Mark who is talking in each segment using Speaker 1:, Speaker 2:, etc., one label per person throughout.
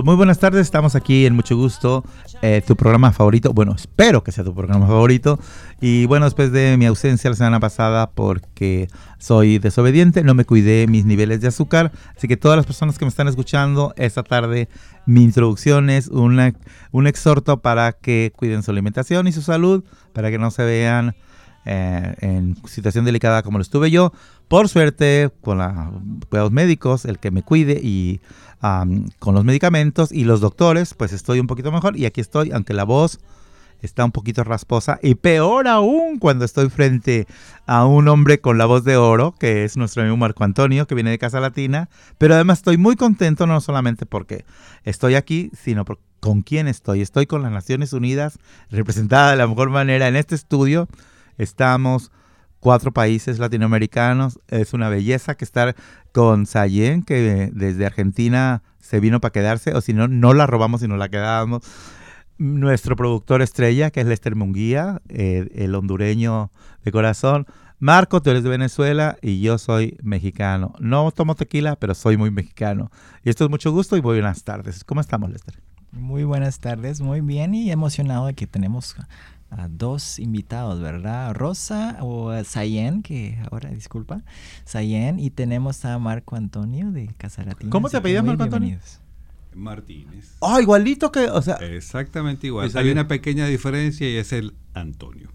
Speaker 1: pues muy buenas tardes, estamos aquí en mucho gusto, eh, tu programa favorito, bueno, espero que sea tu programa favorito. Y bueno, después de mi ausencia la semana pasada porque soy desobediente, no me cuidé mis niveles de azúcar, así que todas las personas que me están escuchando esta tarde, mi introducción es una, un exhorto para que cuiden su alimentación y su salud, para que no se vean eh, en situación delicada como lo estuve yo. Por suerte, con los cuidados médicos, el que me cuide y con los medicamentos y los doctores, pues estoy un poquito mejor. Y aquí estoy, aunque la voz está un poquito rasposa. Y peor aún cuando estoy frente a un hombre con la voz de oro, que es nuestro amigo Marco Antonio, que viene de Casa Latina. Pero además estoy muy contento, no solamente porque estoy aquí, sino con quién estoy. Estoy con las Naciones Unidas, representada de la mejor manera en este estudio. Estamos cuatro países latinoamericanos. Es una belleza que estar con Sayen, que desde Argentina se vino para quedarse, o si no, no la robamos y no la quedábamos. Nuestro productor estrella, que es Lester Munguía, eh, el hondureño de corazón. Marco, tú eres de Venezuela y yo soy mexicano. No tomo tequila, pero soy muy mexicano. Y esto es mucho gusto y buenas tardes. ¿Cómo estamos, Lester?
Speaker 2: Muy buenas tardes, muy bien y emocionado de que tenemos a dos invitados, ¿verdad? Rosa o Sayen, que ahora disculpa, Sayen, y tenemos a Marco Antonio de Casa Latina.
Speaker 1: ¿Cómo te apellidas, Marco Antonio?
Speaker 3: Martínez.
Speaker 1: Ah, igualito que, o sea.
Speaker 3: Exactamente igual. Hay una pequeña diferencia y es el Antonio.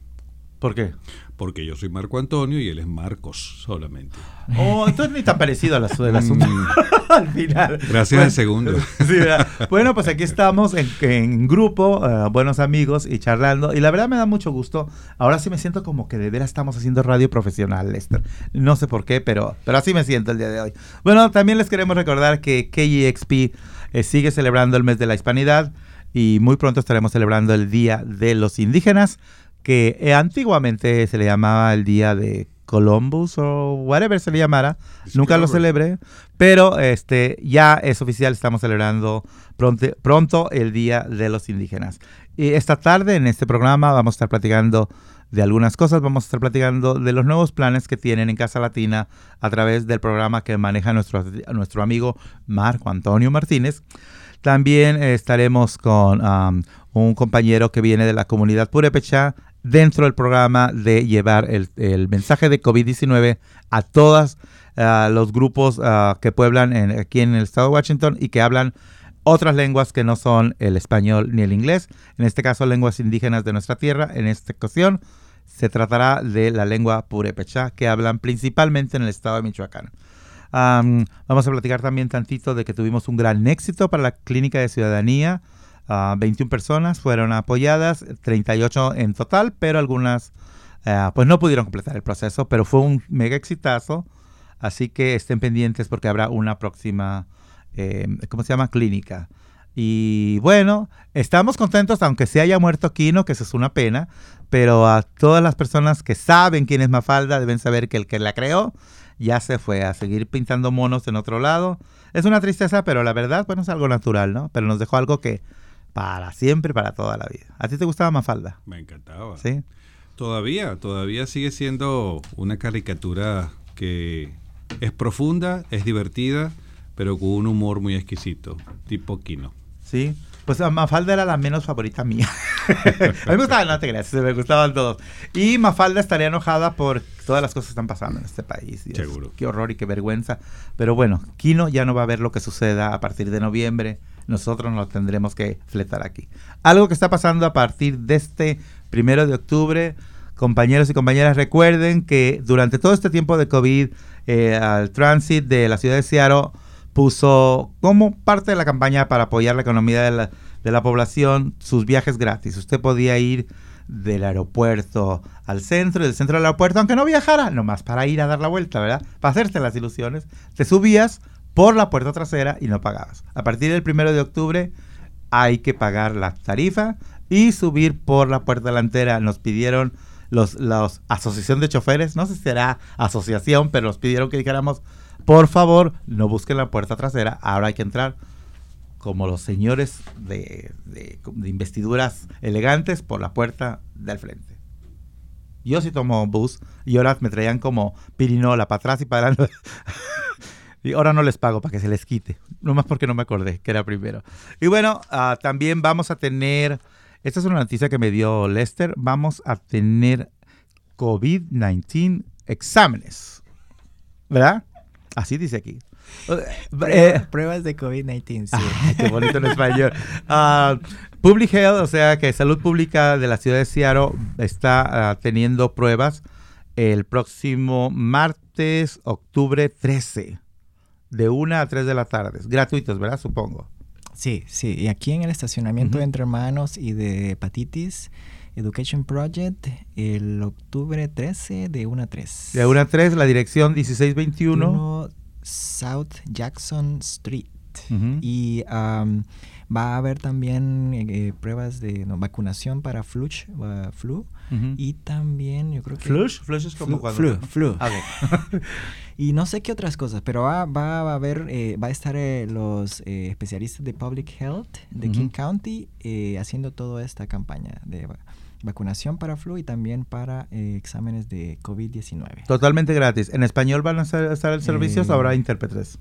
Speaker 1: ¿Por qué?
Speaker 3: Porque yo soy Marco Antonio y él es Marcos solamente.
Speaker 1: Oh, entonces ni tan parecido a la del asunto. Al final.
Speaker 3: Gracias al segundo.
Speaker 1: bueno, pues aquí estamos en, grupo, eh, buenos amigos y charlando. Y la verdad me da mucho gusto. Ahora sí me siento como que de veras estamos haciendo radio profesional, Lester. No sé por qué, pero, pero así me siento el día de hoy. Bueno, también les queremos recordar que KEXP eh, sigue celebrando el mes de la hispanidad y muy pronto estaremos celebrando el Día de los Indígenas que eh, antiguamente se le llamaba el día de Columbus o whatever se le llamara. Nunca lo celebré, pero este ya es oficial, estamos celebrando pronto, pronto el Día de los Indígenas. Y esta tarde en este programa vamos a estar platicando de algunas cosas, vamos a estar platicando de los nuevos planes que tienen en Casa Latina a través del programa que maneja nuestro, nuestro amigo Marco Antonio Martínez. También estaremos con um, un compañero que viene de la comunidad Purepecha dentro del programa de llevar el, mensaje de COVID-19 a todos ah, los grupos ah, que pueblan aquí en el estado de Washington y que hablan otras lenguas que no son el español ni el inglés. En este caso, lenguas indígenas de nuestra tierra. En esta ocasión, se tratará de la lengua purépecha, que hablan principalmente en el estado de Michoacán. vamos a platicar también tantito de que tuvimos un gran éxito para la Clínica de Ciudadanía 21 personas fueron apoyadas, 38 en total, pero algunas eh, pues no pudieron completar el proceso, pero fue un mega exitazo. Así que estén pendientes porque habrá una próxima, eh, ¿cómo se llama? Clínica. Y bueno, estamos contentos, aunque se haya muerto Kino, que eso es una pena, pero a todas las personas que saben quién es Mafalda deben saber que el que la creó ya se fue a seguir pintando monos en otro lado. Es una tristeza, pero la verdad, bueno, es algo natural, ¿no? Pero nos dejó algo que para siempre, para toda la vida. ¿A ti te gustaba Mafalda?
Speaker 3: Me encantaba.
Speaker 1: Sí.
Speaker 3: Todavía, todavía sigue siendo una caricatura que es profunda, es divertida, pero con un humor muy exquisito, tipo Kino.
Speaker 1: Sí. Pues Mafalda era la menos favorita mía. a mí me gustaba, no te creas, me gustaban todos. Y Mafalda estaría enojada por todas las cosas que están pasando en este país.
Speaker 3: Seguro.
Speaker 1: Qué horror y qué vergüenza. Pero bueno, Kino ya no va a ver lo que suceda a partir de noviembre nosotros nos tendremos que fletar aquí. Algo que está pasando a partir de este primero de octubre, compañeros y compañeras, recuerden que durante todo este tiempo de COVID, eh, al Transit de la ciudad de Seattle puso como parte de la campaña para apoyar la economía de la, de la población sus viajes gratis. Usted podía ir del aeropuerto al centro y del centro al aeropuerto, aunque no viajara, nomás para ir a dar la vuelta, ¿verdad? Para hacerte las ilusiones. Te subías, por la puerta trasera y no pagabas. A partir del primero de octubre hay que pagar la tarifa y subir por la puerta delantera. Nos pidieron los, los asociación de choferes, no sé si será asociación, pero nos pidieron que dijéramos, por favor, no busquen la puerta trasera, ahora hay que entrar como los señores de, de, investiduras elegantes por la puerta del frente. Yo sí tomo bus y ahora me traían como pirinola para atrás y para adelante. Y ahora no les pago para que se les quite. Nomás porque no me acordé que era primero. Y bueno, ah, también vamos a tener. Esta es una noticia que me dio Lester. Vamos a tener COVID-19 exámenes. ¿Verdad? Así dice aquí.
Speaker 2: Eh, pruebas de COVID-19, sí.
Speaker 1: Ah, qué bonito en español. Uh, Public Health, o sea que Salud Pública de la ciudad de Seattle está uh, teniendo pruebas el próximo martes, octubre 13, de 1 a 3 de la tarde. Gratuitos, ¿verdad? Supongo.
Speaker 2: Sí, sí. Y aquí en el estacionamiento uh -huh. de Entre Hermanos y de Hepatitis Education Project, el octubre 13, de 1 a 3.
Speaker 1: De 1 a 3, la dirección 1621.
Speaker 2: Uno, South Jackson Street. Uh -huh. Y um, va a haber también eh, pruebas de no, vacunación para flush, uh, flu. Uh -huh. Y también, yo creo que.
Speaker 1: ¿Flush? Flush es como
Speaker 2: flu,
Speaker 1: cuando.
Speaker 2: Flu, flu.
Speaker 1: Okay.
Speaker 2: y no sé qué otras cosas, pero va, va, va a haber, eh, va a estar eh, los eh, especialistas de Public Health de uh -huh. King County eh, haciendo toda esta campaña de vacunación para flu y también para eh, exámenes de COVID-19.
Speaker 1: Totalmente gratis. ¿En español van a estar el servicio o habrá intérpretes?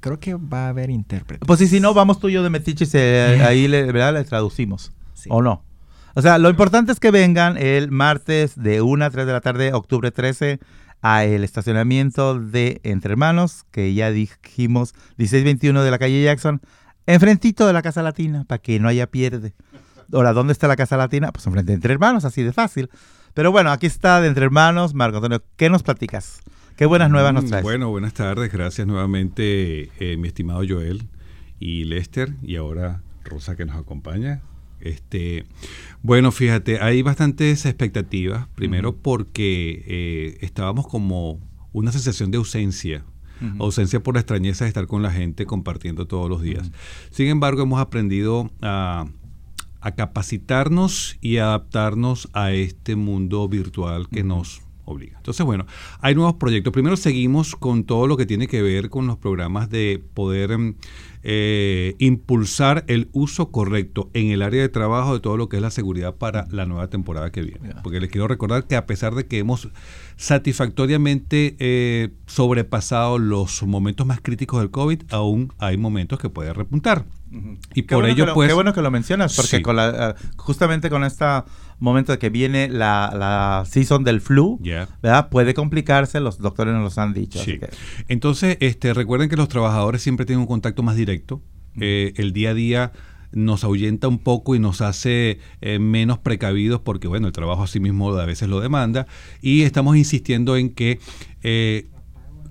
Speaker 2: Creo que va a haber intérpretes.
Speaker 1: Pues y si no, vamos tú y yo de metiches, ahí le, ¿verdad? le traducimos. Sí. ¿O no? O sea, lo importante es que vengan el martes de 1 a 3 de la tarde, octubre 13, a el estacionamiento de Entre Hermanos, que ya dijimos, 1621 de la calle Jackson, enfrentito de la Casa Latina, para que no haya pierde. Ahora, ¿dónde está la Casa Latina? Pues enfrente de Entre Hermanos, así de fácil. Pero bueno, aquí está de Entre Hermanos, Marco Antonio, ¿qué nos platicas? ¿Qué buenas nuevas nos traes?
Speaker 3: Bueno, buenas tardes, gracias nuevamente, eh, mi estimado Joel y Lester, y ahora Rosa que nos acompaña. Este, bueno, fíjate, hay bastantes expectativas. Primero uh -huh. porque eh, estábamos como una sensación de ausencia. Uh -huh. Ausencia por la extrañeza de estar con la gente compartiendo todos los días. Uh -huh. Sin embargo, hemos aprendido a, a, capacitarnos y adaptarnos a este mundo virtual que nos obliga. Entonces, bueno, hay nuevos proyectos. Primero seguimos con todo lo que tiene que ver con los programas de poder eh, impulsar el uso correcto en el área de trabajo de todo lo que es la seguridad para la nueva temporada que viene. Yeah. Porque les quiero recordar que a pesar de que hemos satisfactoriamente eh, sobrepasado los momentos más críticos del COVID, aún hay momentos que puede repuntar. Uh
Speaker 1: -huh. Y qué por bueno ello, lo, pues... Qué bueno que lo mencionas, porque sí. con la, uh, justamente con este momento de que viene la, la season del flu,
Speaker 3: yeah.
Speaker 1: ¿verdad? Puede complicarse, los doctores nos los han dicho.
Speaker 3: Sí. Que... Entonces, este, recuerden que los trabajadores siempre tienen un contacto más directo. Eh, el día a día nos ahuyenta un poco y nos hace eh, menos precavidos porque, bueno, el trabajo así mismo a veces lo demanda. Y estamos insistiendo en que eh,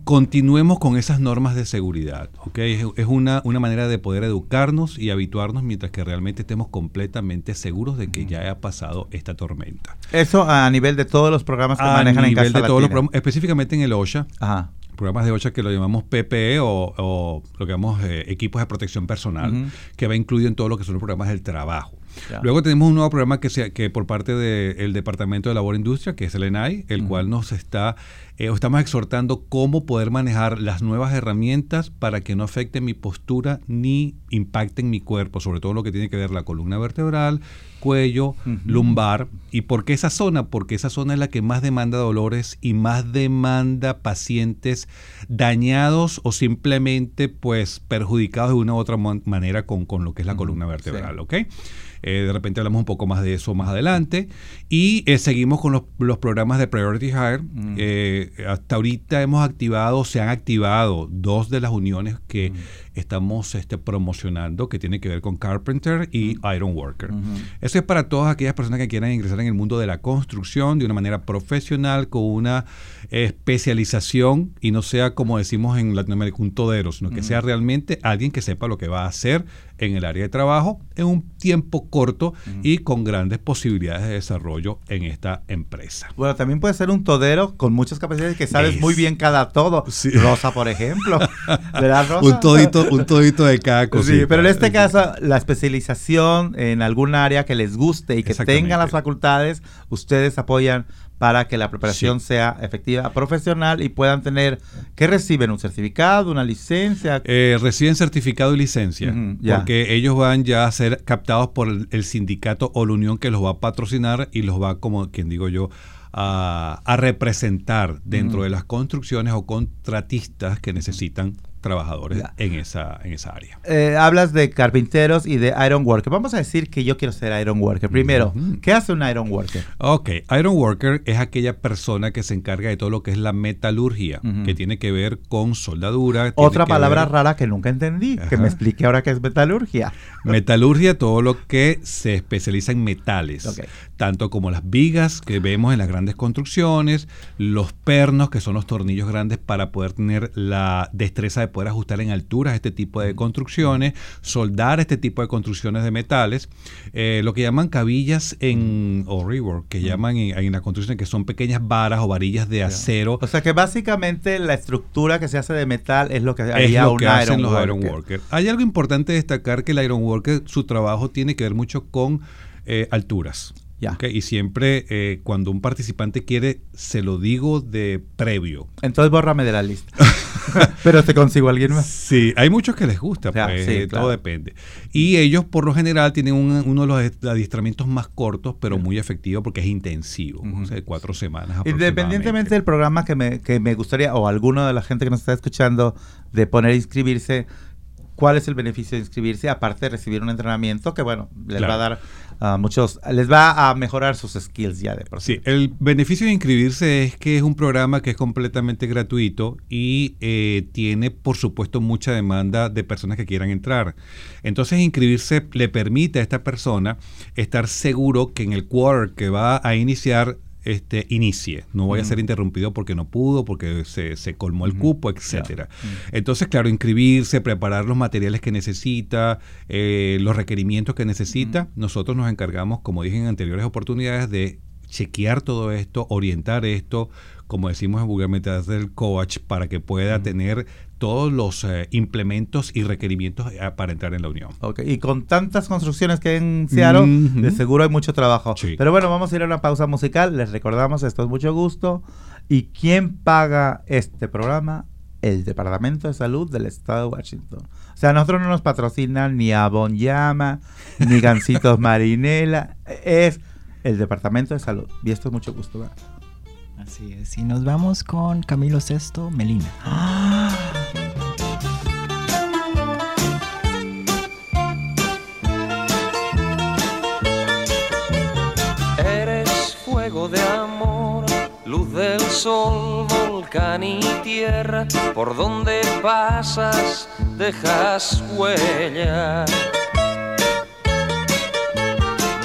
Speaker 3: continuemos con esas normas de seguridad. ¿okay? Es, es una, una, manera de poder educarnos y habituarnos mientras que realmente estemos completamente seguros de que ya ha pasado esta tormenta.
Speaker 1: Eso a nivel de todos los programas que
Speaker 3: a
Speaker 1: manejan
Speaker 3: nivel
Speaker 1: en Casa
Speaker 3: de todos los programas, específicamente en el OSHA.
Speaker 1: Ajá
Speaker 3: programas de OSHA que lo llamamos PPE o, o lo que llamamos eh, equipos de protección personal, uh -huh. que va incluido en todo lo que son los programas del trabajo. Ya. Luego tenemos un nuevo programa que, sea, que por parte del de Departamento de Labor e Industria, que es el ENAI, el uh -huh. cual nos está, eh, estamos exhortando cómo poder manejar las nuevas herramientas para que no afecten mi postura ni impacten mi cuerpo, sobre todo lo que tiene que ver la columna vertebral, cuello, uh -huh. lumbar. ¿Y por qué esa zona? Porque esa zona es la que más demanda dolores y más demanda pacientes dañados o simplemente pues perjudicados de una u otra manera con, con lo que es la uh -huh. columna vertebral, sí. ¿ok? Eh, de repente hablamos un poco más de eso más adelante. Y eh, seguimos con los, los, programas de Priority Hire. Mm. Eh, hasta ahorita hemos activado, se han activado dos de las uniones que mm. Estamos este, promocionando, que tienen que ver con Carpenter y. Iron Worker. Eso es para todas aquellas personas que quieran ingresar en el mundo de la construcción de una manera profesional, con una especialización y no sea como decimos en Latinoamérica un todero, sino que sea realmente alguien que sepa lo que va a hacer en el área de trabajo en un tiempo corto uh -huh. y con grandes posibilidades de desarrollo en esta empresa.
Speaker 1: Bueno, también puede ser un todero con muchas capacidades que sabes es... muy bien cada todo. Sí. Rosa, por ejemplo. ¿Verdad, Rosa?
Speaker 3: un, todito, un todito de cada cosa.
Speaker 1: Sí, pero en este caso, la especialización en algún área que les guste y que tengan las facultades, ustedes apoyan para que la preparación sí. sea efectiva, profesional y puedan tener, ¿qué reciben? ¿Un certificado, una licencia?
Speaker 3: Eh, reciben certificado y licencia, uh -huh, yeah. porque ellos van ya a ser captados por el, el, sindicato o la unión que los va a patrocinar y los va, como quien digo yo, a, a representar dentro uh -huh. de las construcciones o contratistas que necesitan trabajadores en esa, en esa área.
Speaker 1: Eh, hablas de carpinteros y de iron worker. Vamos a decir que yo quiero ser iron worker. Primero, ¿qué hace un iron worker?
Speaker 3: Ok, iron worker es aquella persona que se encarga de todo lo que es la metalurgia, que tiene que ver con soldadura.
Speaker 1: Otra palabra rara que nunca entendí, que me explique ahora qué es metalurgia.
Speaker 3: Metalurgia, todo lo que se especializa en metales, tanto como las vigas que vemos en las grandes construcciones, los pernos, que son los tornillos grandes para poder tener la destreza de poder ajustar en alturas este tipo de construcciones, soldar este tipo de construcciones de metales, eh, lo que llaman cabillas en, o rework, que llaman en, la construcción, que son pequeñas varas o varillas de acero.
Speaker 1: O sea que básicamente la estructura que se hace de metal es lo que
Speaker 3: haría un hacen los iron workers. Hay algo importante destacar que el iron worker, su trabajo tiene que ver mucho con eh, alturas. Y siempre eh, cuando un participante quiere, se lo digo de previo.
Speaker 1: Entonces bórrame de la lista. Pero te consigo a alguien más.
Speaker 3: Sí, hay muchos que les gusta, pues, eh, todo depende. Y ellos por lo general tienen uno de los adiestramientos más cortos, pero muy efectivo porque es intensivo, o sea, cuatro semanas.
Speaker 1: Independientemente del programa que me, que me gustaría, o alguno de la gente que nos está escuchando, de poner a inscribirse, ¿cuál es el beneficio de inscribirse? Aparte de recibir un entrenamiento que, bueno, les va a dar muchos, les va a mejorar sus skills ya de
Speaker 3: por sí. el beneficio de inscribirse es que es un programa que es completamente gratuito y eh, tiene, por supuesto, mucha demanda de personas que quieran entrar. Entonces, inscribirse le permite a esta persona estar seguro que en el quarter que va a iniciar este, inicie, no vaya a ser interrumpido porque no pudo, porque se, colmó el cupo, etcétera. Entonces, claro, inscribirse, preparar los materiales que necesita, eh, los requerimientos que necesita. Nosotros nos encargamos, como dije en anteriores oportunidades, de chequear todo esto, orientar esto, como decimos en vulgarmente, del coach para que pueda tener todos los eh, implementos y requerimientos eh, para entrar en la Unión.
Speaker 1: Okay. Y con tantas construcciones que hay en Seattle, de seguro hay mucho trabajo. Pero bueno, vamos a ir a una pausa musical. Les recordamos, esto es mucho gusto. ¿Y quién paga este programa? El Departamento de Salud del Estado de Washington. O sea, nosotros no nos patrocinan ni Avon Llama, ni Gancitos Marinela. Es el Departamento de Salud. Y esto es mucho gusto. ¿verdad?
Speaker 2: Así es. Y nos vamos con Camilo Sesto, Melina.
Speaker 4: Eres fuego de amor, luz del sol, volcán y tierra. Por donde pasas, dejas huella.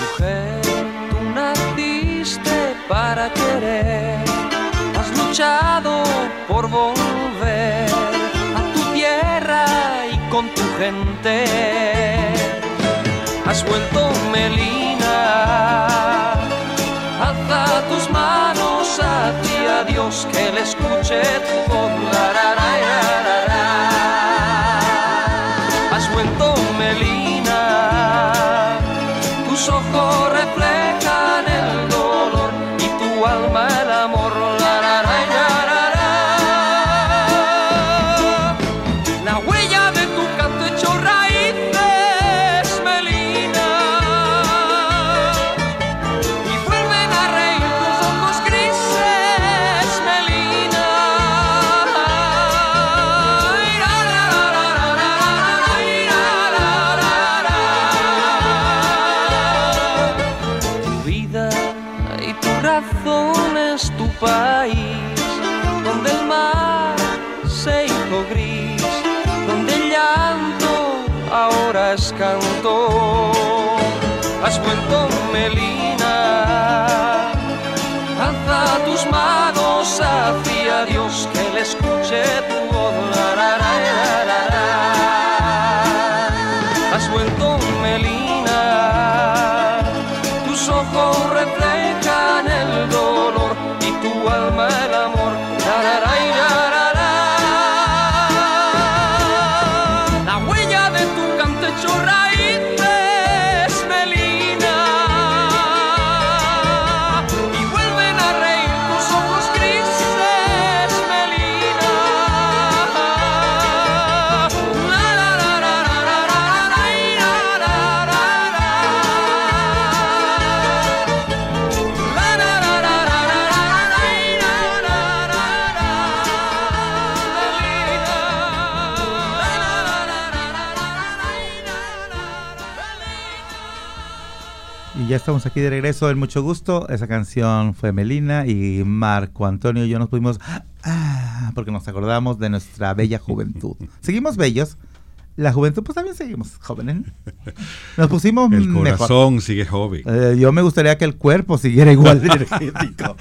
Speaker 4: Mujer, tú naciste para querer por volver a tu tierra y con tu gente. Has vuelto Melina, alza tus manos a ti, a Dios que le escuche tu voz. Has
Speaker 1: estamos aquí de regreso en mucho gusto. Esa canción fue Melina y Marco Antonio y yo nos pudimos ah, porque nos acordamos de nuestra bella juventud. Seguimos bellos. La juventud, pues también seguimos jóvenes. Nos pusimos
Speaker 3: El corazón sigue joven.
Speaker 1: Eh, yo me gustaría que el cuerpo siguiera igual de energético.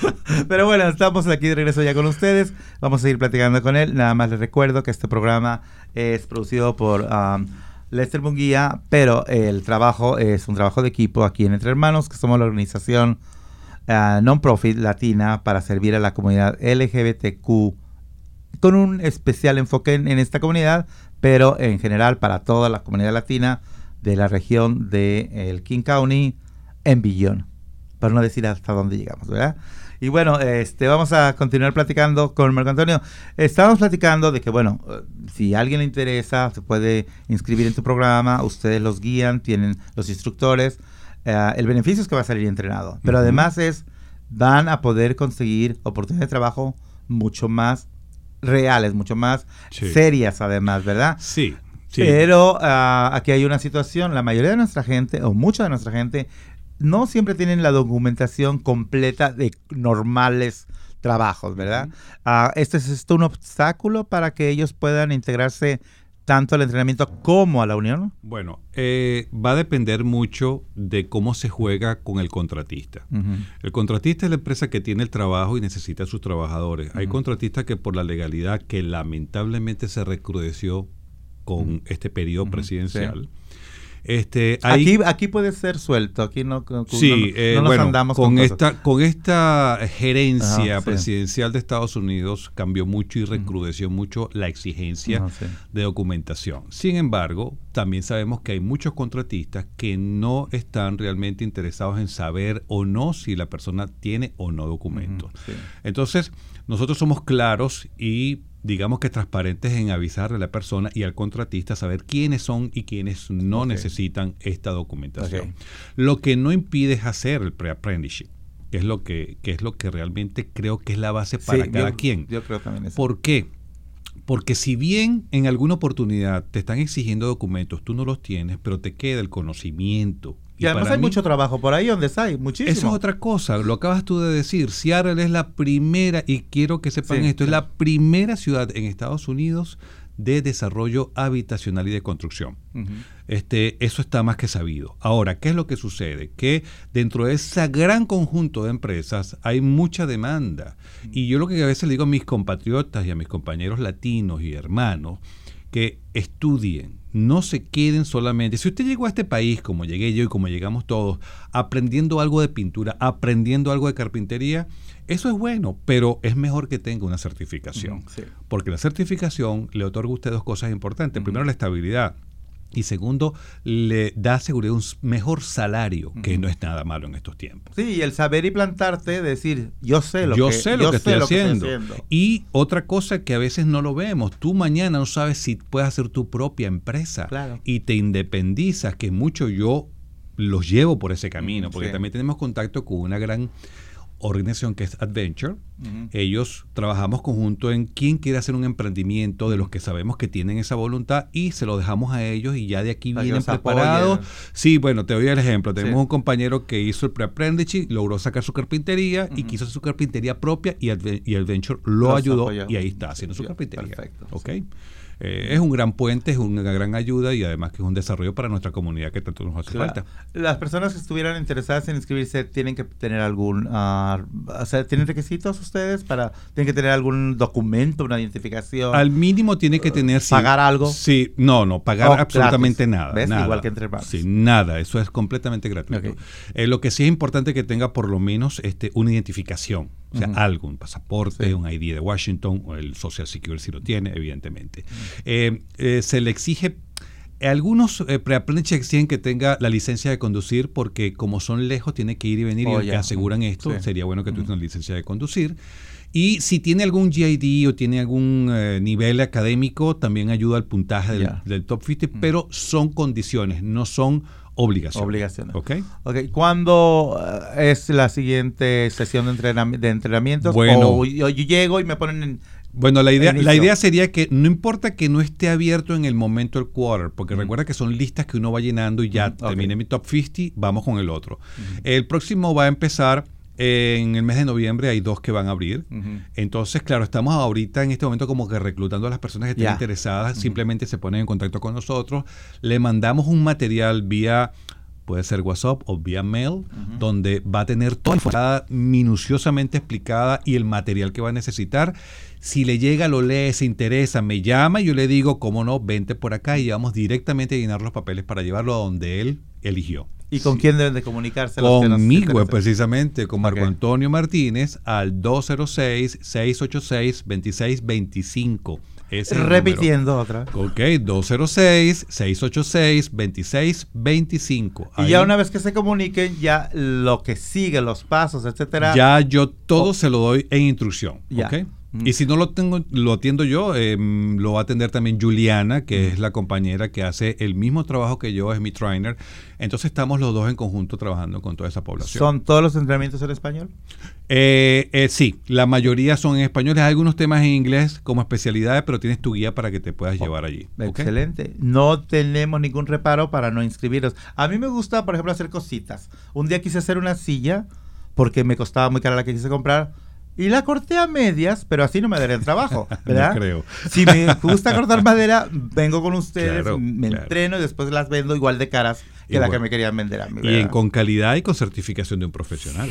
Speaker 1: Pero bueno, estamos aquí de regreso ya con ustedes. Vamos a seguir platicando con él. Nada más les recuerdo que este programa es producido por um, Lester Munguía, pero el trabajo es un trabajo de equipo aquí en Entre Hermanos, que somos la organización uh, non-profit latina para servir a la comunidad LGBTQ con un especial enfoque en, esta comunidad, pero en general para toda la comunidad latina de la región de el King County en Billón, para no decir hasta dónde llegamos, ¿verdad? Y bueno, este, vamos a continuar platicando con Marco Antonio. Estábamos platicando de que, bueno, si a alguien le interesa, se puede inscribir en tu programa, ustedes los guían, tienen los instructores. Uh, el beneficio es que va a salir entrenado, pero uh -huh. además es, van a poder conseguir oportunidades de trabajo mucho más reales, mucho más sí. serias además, ¿verdad?
Speaker 3: Sí. Sí.
Speaker 1: Pero uh, aquí hay una situación, la mayoría de nuestra gente, o mucha de nuestra gente, no siempre tienen la documentación completa de normales trabajos, ¿verdad? Uh, ¿Este es esto un obstáculo para que ellos puedan integrarse tanto al entrenamiento como a la unión?
Speaker 3: Bueno, eh, va a depender mucho de cómo se juega con el contratista. Uh -huh. El contratista es la empresa que tiene el trabajo y necesita a sus trabajadores. Uh -huh. Hay contratistas que por la legalidad que lamentablemente se recrudeció con uh -huh. este periodo presidencial, sí
Speaker 1: este, hay, aquí, aquí puede ser suelto, aquí no, no,
Speaker 3: sí, no, eh, no nos bueno, andamos con, con esta con esta gerencia Ajá, presidencial sí. de Estados Unidos cambió mucho y recrudeció mucho la exigencia sí. de documentación. Sin embargo, también sabemos que hay muchos contratistas que no están realmente interesados en saber o no si la persona tiene o no documentos. Uh -huh, Entonces, nosotros somos claros y digamos que transparentes en avisarle a la persona y al contratista saber quiénes son y quiénes no okay. necesitan esta documentación. Okay. Lo que no impide es hacer el pre-apprenticeship, que es lo que, que es lo que realmente creo que es la base para
Speaker 1: sí,
Speaker 3: cada
Speaker 1: yo,
Speaker 3: quien.
Speaker 1: Yo creo también eso.
Speaker 3: ¿Por qué? Porque si bien en alguna oportunidad te están exigiendo documentos, tú no los tienes, pero te queda el conocimiento,
Speaker 1: y, y además hay mí, mucho trabajo por ahí donde hay, muchísimo.
Speaker 3: Eso es otra cosa, lo acabas tú de decir. Seattle es la primera, y quiero que sepan sí, esto, claro. es la primera ciudad en Estados Unidos de desarrollo habitacional y de construcción. Uh -huh. este, eso está más que sabido. Ahora, ¿qué es lo que sucede? Que dentro de ese gran conjunto de empresas hay mucha demanda. Uh -huh. Y yo lo que a veces le digo a mis compatriotas y a mis compañeros latinos y hermanos, que estudien, no se queden solamente. Si usted llegó a este país, como llegué yo y como llegamos todos, aprendiendo algo de pintura, aprendiendo algo de carpintería, eso es bueno, pero es mejor que tenga una certificación. Sí. Porque la certificación le otorga a usted dos cosas importantes. Uh -huh. Primero, la estabilidad. Y segundo, le da seguridad un mejor salario, que uh -huh. no es nada malo en estos tiempos.
Speaker 1: Sí, y el saber y plantarte, decir, yo sé lo,
Speaker 3: yo
Speaker 1: que,
Speaker 3: sé lo, yo que, sé estoy, lo que, estoy haciendo. Y otra cosa que a veces no lo vemos, tú mañana no sabes si puedes hacer tu propia empresa
Speaker 1: claro.
Speaker 3: y te independizas, que mucho yo los llevo por ese camino, porque sí. también tenemos contacto con una gran organización que es Adventure. Uh -huh. Ellos trabajamos conjunto en quién quiere hacer un emprendimiento de los que sabemos que tienen esa voluntad y se lo dejamos a ellos y ya de aquí Para vienen preparados. Sí, bueno, te doy el ejemplo. Tenemos sí. un compañero que hizo el pre-apprenticeship, logró sacar su carpintería uh -huh. y quiso hacer su carpintería propia y, Adve y Adventure lo Los ayudó apoyó. y ahí está haciendo su carpintería. Perfecto. Sí eh, es un gran puente, es una gran ayuda y además que es un desarrollo para nuestra comunidad que tanto nos hace claro. falta.
Speaker 1: Las personas que estuvieran interesadas en inscribirse tienen que tener algún, uh, o sea, ¿tienen requisitos ustedes para, tienen que tener algún documento, una identificación?
Speaker 3: Al mínimo tiene que tener...
Speaker 1: ¿Pagar algo?
Speaker 3: Sí, no, no, pagar oh, absolutamente
Speaker 1: gratis.
Speaker 3: nada.
Speaker 1: ¿Ves?
Speaker 3: Nada.
Speaker 1: Igual que entre bancos.
Speaker 3: Sí, nada, eso es completamente gratuito. Okay. Eh, lo que sí es importante que tenga por lo menos este, una identificación o sea, uh -huh. algo, un pasaporte, sí. un ID de Washington, o el Social Security si lo tiene, evidentemente. Uh -huh. Eh, eh, se le exige algunos eh, preaprendices exigen que tenga la licencia de conducir porque como son lejos tiene que ir y venir oh, y ya. aseguran esto. Sí. Sería bueno que tuviera una licencia de conducir. Y si tiene algún GID o tiene algún eh, nivel académico, también ayuda al puntaje del, yeah. del top 50, mm. pero son condiciones, no son obligaciones.
Speaker 1: Obligaciones.
Speaker 3: ¿Ok?
Speaker 1: okay. ¿Cuándo uh, es la siguiente sesión de, entrenam de entrenamientos?
Speaker 3: Bueno.
Speaker 1: O yo, yo, llego y me ponen en
Speaker 3: Bueno, la idea, la idea sería que no importa que no esté abierto en el momento del quarter, porque recuerda que son listas que uno va llenando y ya termine mi top 50, vamos con el otro. El próximo va a empezar en el mes de noviembre hay dos que van a abrir. Entonces, claro, estamos ahorita en este momento como que reclutando a las personas que estén interesadas. Simplemente se ponen en contacto con nosotros. Le mandamos un material vía, puede ser WhatsApp o vía mail, donde va a tener toda la información minuciosamente explicada y el material que va a necesitar. Si le llega, lo lee, se interesa, me llama y yo le digo, cómo no, vente por acá y vamos directamente a llenar los papeles para llevarlo a donde él eligió.
Speaker 1: ¿Y con quién deben de comunicarse?
Speaker 3: Conmigo, precisamente, con Marco Antonio Martínez al 206-686-2625.
Speaker 1: Repitiendo otra.
Speaker 3: Ok, 206-686-2625.
Speaker 1: Y ya una vez que se comuniquen, ya lo que sigue, los pasos, etcétera.
Speaker 3: Ya yo todo se lo doy en instrucción. Ya. Y si no lo tengo, lo atiendo yo, em, lo va a atender también Juliana, que es la compañera que hace el mismo trabajo que yo, es mi trainer. Entonces estamos los dos en conjunto trabajando con toda esa población.
Speaker 1: ¿Son todos los entrenamientos en español?
Speaker 3: Eh, eh, sí, la mayoría son en español. Hay algunos temas en inglés como especialidades, pero tienes tu guía para que te puedas llevar allí.
Speaker 1: Excelente. No tenemos ningún reparo para no inscribirlos. A mí me gusta, por ejemplo, hacer cositas. Un día quise hacer una silla porque me costaba muy cara la que quise comprar y la corté a medias, pero así no me daría el trabajo, ¿verdad?
Speaker 3: no creo.
Speaker 1: Si me gusta cortar madera, vengo con ustedes, me entreno y después las vendo igual de caras que la que me querían vender a mí.
Speaker 3: Y con calidad y con certificación de un profesional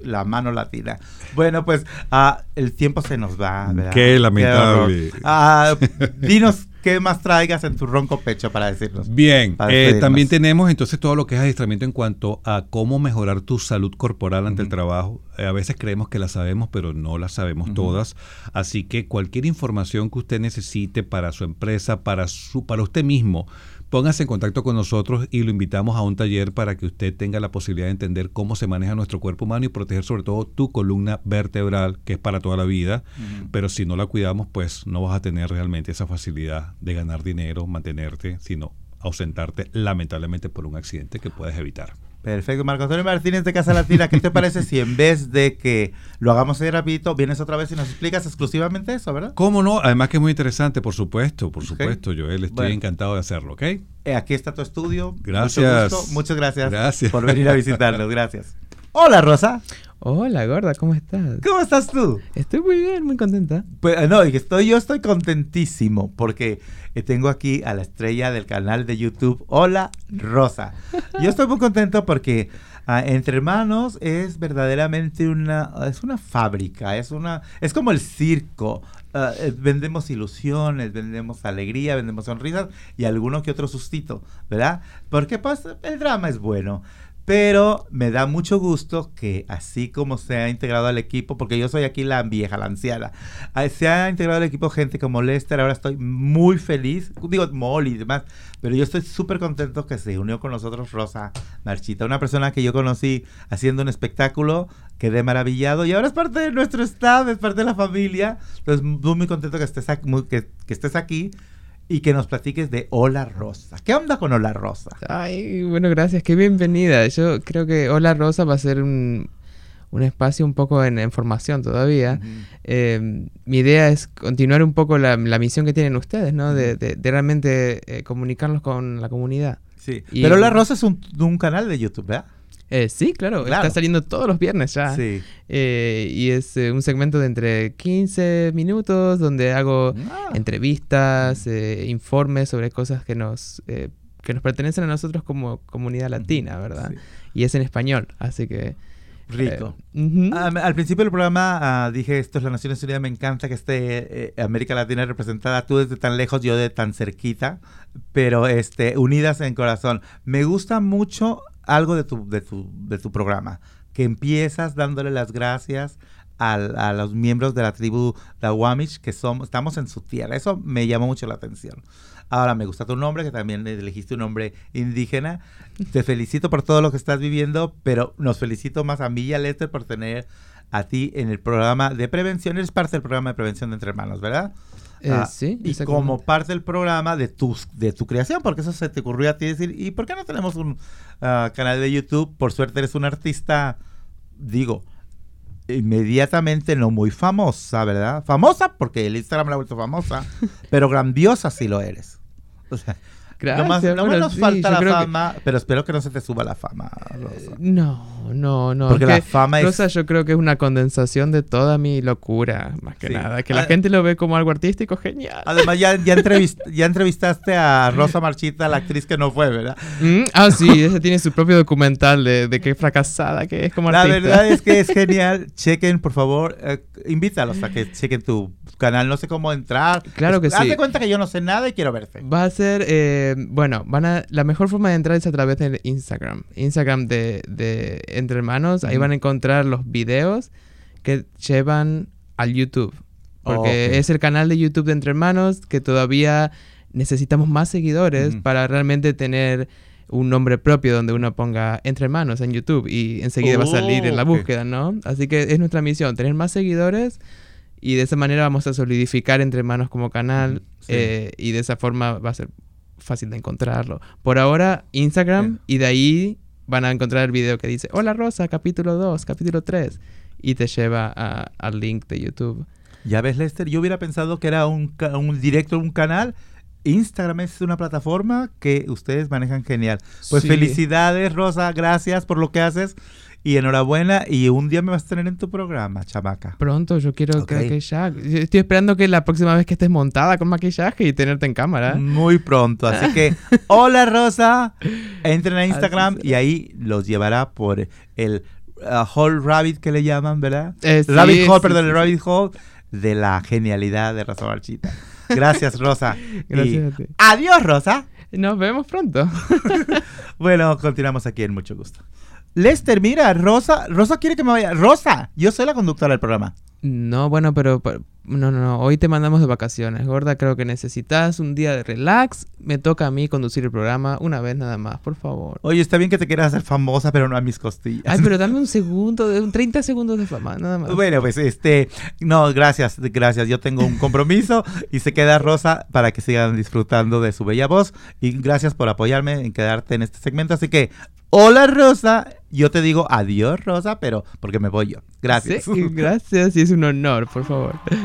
Speaker 1: la mano latina. Bueno, pues ah, el tiempo se nos va. ¿verdad?
Speaker 3: Qué lamentable.
Speaker 1: Ah, dinos qué más traigas en tu ronco pecho para decirnos.
Speaker 3: Bien, eh, también tenemos entonces todo lo que es adiestramiento en cuanto a cómo mejorar tu salud corporal ante el trabajo. Eh, a veces creemos que la sabemos, pero no la sabemos todas. Así que cualquier información que usted necesite para su empresa, para, su, para usted mismo, póngase en contacto con nosotros y lo invitamos a un taller para que usted tenga la posibilidad de entender cómo se maneja nuestro cuerpo humano y proteger sobre todo tu columna vertebral, que es para toda la vida. Pero si no la cuidamos, pues no vas a tener realmente esa facilidad de ganar dinero, mantenerte, sino ausentarte lamentablemente por un accidente que puedes evitar.
Speaker 1: Perfecto, Marco Antonio Martínez de Casa Latina, ¿qué te parece si en vez de que lo hagamos ahí rapidito, vienes otra vez y nos explicas exclusivamente eso, ¿verdad?
Speaker 3: ¿Cómo no? Además que es muy interesante, por supuesto, por supuesto, Joel, estoy encantado de hacerlo, ¿ok?
Speaker 1: Eh, aquí está tu estudio.
Speaker 3: Gracias.
Speaker 1: Muchas gracias,
Speaker 3: gracias
Speaker 1: por venir a visitarnos, gracias. Hola, Rosa.
Speaker 5: Hola, gorda, ¿cómo estás?
Speaker 1: ¿Cómo estás tú?
Speaker 5: Estoy muy bien, muy contenta.
Speaker 1: Pues eh, no, estoy, yo estoy contentísimo porque eh, tengo aquí a la estrella del canal de YouTube. Hola, Rosa. Yo estoy muy contento porque ah, Entre Hermanos es verdaderamente una, es una fábrica, es una, es como el circo. Eh, vendemos ilusiones, vendemos alegría, vendemos sonrisas y alguno que otro sustito, ¿verdad? Porque pues el drama es bueno. Pero me da mucho gusto que así como se ha integrado al equipo, porque yo soy aquí la vieja, la anciana, ah, se ha integrado al equipo gente como Lester, ahora estoy muy feliz, digo Molly y demás, pero yo estoy súper contento que se unió con nosotros Rosa Marchita, una persona que yo conocí haciendo un espectáculo, quedé maravillado y ahora es parte de nuestro staff, es parte de la familia, entonces muy, contento que estés aquí y que nos platiques de Hola Rosa. ¿Qué onda con Hola Rosa?
Speaker 5: Ay, bueno, gracias, qué bienvenida. Yo creo que Hola Rosa va a ser un, espacio un poco en, formación todavía. Eh, mi idea es continuar un poco la, misión que tienen ustedes, ¿no? De, realmente eh, comunicarlos con la comunidad.
Speaker 1: Sí, pero Hola Rosa es un, un canal de YouTube, ¿verdad?
Speaker 5: Eh, sí, claro, está saliendo todos los viernes ya. Sí. Eh, y es eh, un segmento de entre 15 minutos donde hago ah. entrevistas, informes sobre cosas que nos, que nos pertenecen a nosotros como comunidad latina, ¿verdad? Y es en español, así que...
Speaker 1: Rico. al principio del programa ah, dije, esto es la Naciones Unidas, me encanta que esté América Latina representada, tú desde tan lejos, yo de tan cerquita, pero este, unidas en corazón. Me gusta mucho algo de tu, de tu, de tu programa, que empiezas dándole las gracias a, los miembros de la tribu Dawamish que somos, estamos en su tierra. Eso me llamó mucho la atención. Ahora me gusta tu nombre, que también elegiste un nombre indígena. Te felicito por todo lo que estás viviendo, pero nos felicito más a mí y a Lester por tener a ti en el programa de prevención. Eres parte del programa de prevención de entre hermanos, ¿verdad?
Speaker 5: Eh, ah, sí,
Speaker 1: y como parte del programa de tu, de tu creación, porque eso se te ocurrió a ti decir, ¿y por qué no tenemos un ah, canal de YouTube? Por suerte eres un artista, digo, inmediatamente no muy famosa, ¿verdad? Famosa porque el Instagram la ha vuelto famosa, pero grandiosa si lo eres. O sea,
Speaker 5: Gracias.
Speaker 1: No, más, nos falta la fama, pero espero que no se te suba la fama, Rosa.
Speaker 5: No, no, no.
Speaker 1: Porque la fama es...
Speaker 5: Rosa yo creo que es una condensación de toda mi locura, más que nada. Que la gente lo ve como algo artístico, genial.
Speaker 1: Además, ya, ya, ya entrevistaste a Rosa Marchita, la actriz que no fue, ¿verdad?
Speaker 5: Mm, ah, sí, ella tiene su propio documental de, de qué fracasada que es como artista.
Speaker 1: La verdad es que es genial. Chequen, por favor, eh, invítalos a que chequen tu canal. No sé cómo entrar.
Speaker 5: Claro que sí.
Speaker 1: Hazte cuenta que yo no sé nada y quiero verte.
Speaker 5: Va a ser... Eh, bueno, van a, la mejor forma de entrar es a través de Instagram. Instagram de, de Entre Hermanos. Ahí van a encontrar los videos que llevan al YouTube. Porque es el canal de YouTube de Entre Hermanos que todavía necesitamos más seguidores para realmente tener un nombre propio donde uno ponga Entre Hermanos en YouTube y enseguida va a salir en la búsqueda, ¿no? Así que es nuestra misión, tener más seguidores y de esa manera vamos a solidificar Entre Hermanos como canal eh, y de esa forma va a ser fácil de encontrarlo. Por ahora, Instagram y de ahí van a encontrar el video que dice, hola Rosa, capítulo 2, capítulo 3, y te lleva al link de YouTube.
Speaker 1: Ya ves, Lester, yo hubiera pensado que era un, un directo, un canal. Instagram es una plataforma que ustedes manejan genial. Pues felicidades, Rosa, gracias por lo que haces. Y enhorabuena, y un día me vas a tener en tu programa, chamaca.
Speaker 5: Pronto, yo quiero que maquillaje. Estoy esperando que la próxima vez que estés montada con maquillaje y tenerte en cámara.
Speaker 1: Muy pronto, así que, hola Rosa, entren a Instagram y ahí los llevará por el uh, Hall Rabbit que le llaman, ¿verdad?
Speaker 5: Eh,
Speaker 1: rabbit Hall, perdón, el Rabbit Hall de la genialidad de Rosa Marchita. Gracias, Rosa.
Speaker 5: Gracias
Speaker 1: Adiós, Rosa.
Speaker 5: Nos vemos pronto.
Speaker 1: bueno, continuamos aquí en mucho gusto. Lester, mira, Rosa, Rosa quiere que me vaya. Rosa, yo soy la conductora del programa.
Speaker 5: No, bueno, pero, no, no, no, hoy te mandamos de vacaciones, gorda. Creo que necesitas un día de relax. Me toca a mí conducir el programa una vez nada más, por favor.
Speaker 1: Oye, está bien que te quieras hacer famosa, pero no a mis costillas.
Speaker 5: Ay, pero dame un segundo, un 30 segundos de fama, nada más.
Speaker 1: Bueno, pues este, no, gracias, gracias. Yo tengo un compromiso y se queda Rosa para que sigan disfrutando de su bella voz. Y gracias por apoyarme en quedarte en este segmento. Así que hola Rosa, yo te digo adiós Rosa, pero porque me voy yo. Gracias.
Speaker 5: gracias y es un honor, por favor.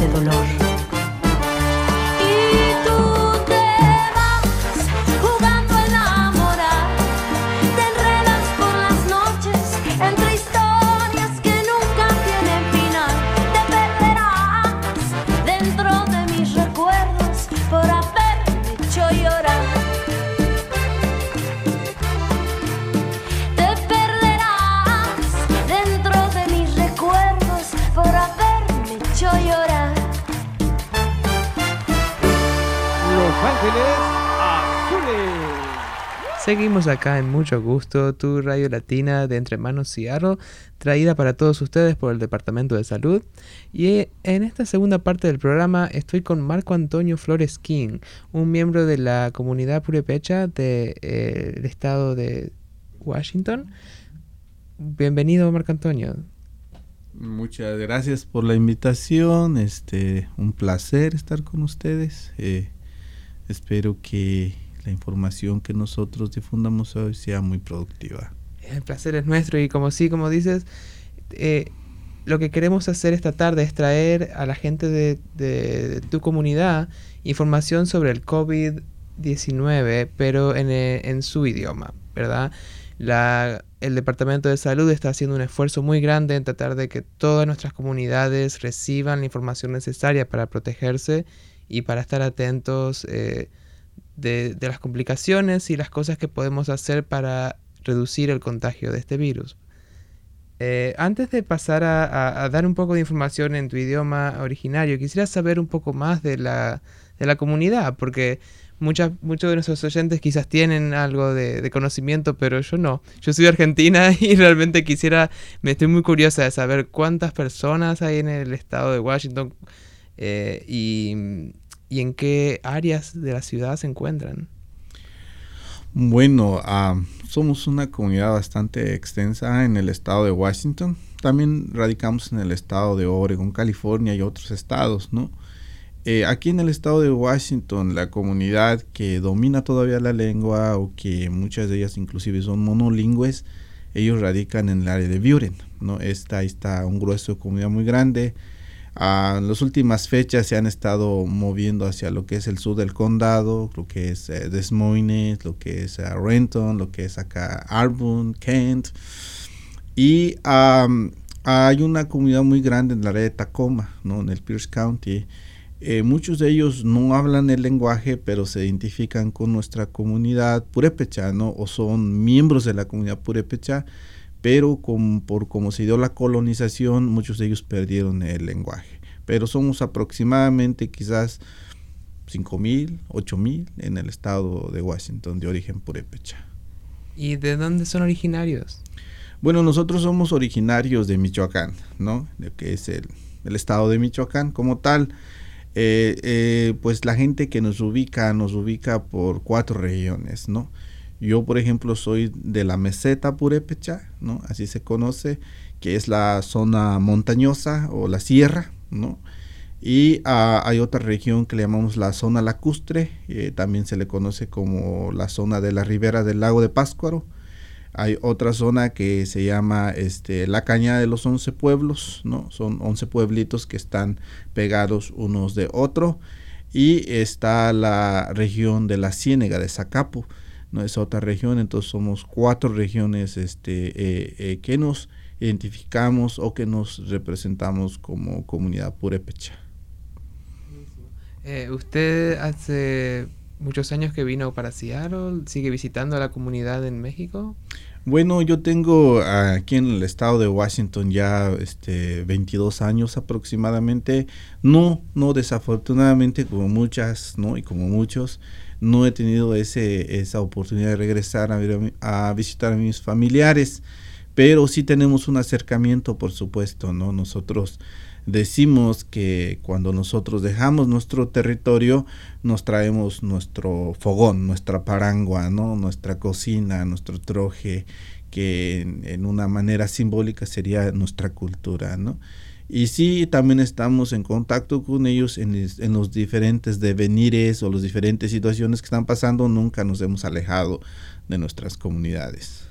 Speaker 6: de dolor.
Speaker 5: Acá en mucho gusto, tu radio latina de Entre Manos Seattle, traída para todos ustedes por el Departamento de Salud. Y eh, en esta segunda parte del programa estoy con Marco Antonio Flores King, un miembro de la comunidad purepecha del eh, estado de Washington. Bienvenido, Marco Antonio.
Speaker 7: Muchas gracias por la invitación. Este, un placer estar con ustedes. Eh, espero que la información que nosotros difundamos hoy sea muy productiva.
Speaker 5: El placer es nuestro y como sí, como dices, eh, lo que queremos hacer esta tarde es traer a la gente de, tu comunidad información sobre el COVID-19, pero en, eh, en, su idioma, ¿verdad? La, el Departamento de Salud está haciendo un esfuerzo muy grande en tratar de que todas nuestras comunidades reciban la información necesaria para protegerse y para estar atentos eh, de, las complicaciones y las cosas que podemos hacer para reducir el contagio de este virus. Eh, antes de pasar a, dar un poco de información en tu idioma originario, quisiera saber un poco más de la, de la comunidad, porque muchas, muchos de nuestros oyentes quizás tienen algo de, conocimiento, pero yo no. Yo soy de Argentina y realmente quisiera, me estoy muy curiosa de saber cuántas personas hay en el estado de Washington eh, y, y en qué áreas de la ciudad se encuentran?
Speaker 7: Bueno, ah, somos una comunidad bastante extensa en el estado de Washington. También radicamos en el estado de Oregon, California y otros estados, ¿no? Eh, aquí en el estado de Washington, la comunidad que domina todavía la lengua o que muchas de ellas inclusive son monolingües, ellos radican en el área de Buren, ¿no? Esta está un grueso de comunidad muy grande en las últimas fechas se han estado moviendo hacia lo que es el sur del condado, lo que es eh, Des Moines, lo que es eh, Renton, lo que es acá Arbon, Kent. Y hay una comunidad muy grande en la área de Tacoma, ¿no? en el Pierce County. Eh, muchos de ellos no hablan el lenguaje, pero se identifican con nuestra comunidad purépecha, ¿no? o son miembros de la comunidad purépecha pero por cómo se dio la colonización, muchos de ellos perdieron el lenguaje. Pero somos aproximadamente quizás 5.000, 8.000 en el estado de Washington de origen purépecha.
Speaker 5: ¿Y de dónde son originarios?
Speaker 7: Bueno, nosotros somos originarios de Michoacán, ¿no? De que es el, estado de Michoacán como tal. Eh, eh, pues la gente que nos ubica, nos ubica por cuatro regiones, ¿no? Yo, por ejemplo, soy de la meseta purépecha, ¿no? Así se conoce, que es la zona montañosa o la sierra, ¿no? Y ah, hay otra región que le llamamos la zona lacustre, eh, también se le conoce como la zona de la ribera del lago de Páscuaro. Hay otra zona que se llama este, la cañada de los once pueblos, ¿no? Son once pueblitos que están pegados unos de otro. Y está la región de la ciénega de Zacapu no es otra región, entonces somos cuatro regiones este, eh, eh, que nos identificamos o que nos representamos como comunidad purépecha.
Speaker 5: Eh, ¿Usted hace muchos años que vino para Seattle? ¿Sigue visitando a la comunidad en México?
Speaker 7: Bueno, yo tengo aquí en el estado de Washington ya este 22 años aproximadamente. No, no desafortunadamente como muchas, ¿no? Y como muchos, no he tenido ese, esa oportunidad de regresar a, visitar a mis familiares, pero sí tenemos un acercamiento, por supuesto, ¿no? Nosotros decimos que cuando nosotros dejamos nuestro territorio, nos traemos nuestro fogón, nuestra parangua, ¿no? Nuestra cocina, nuestro troje, que en, una manera simbólica sería nuestra cultura, ¿no? Y sí, también estamos en contacto con ellos en, en, los diferentes devenires o las diferentes situaciones que están pasando, nunca nos hemos alejado de nuestras comunidades.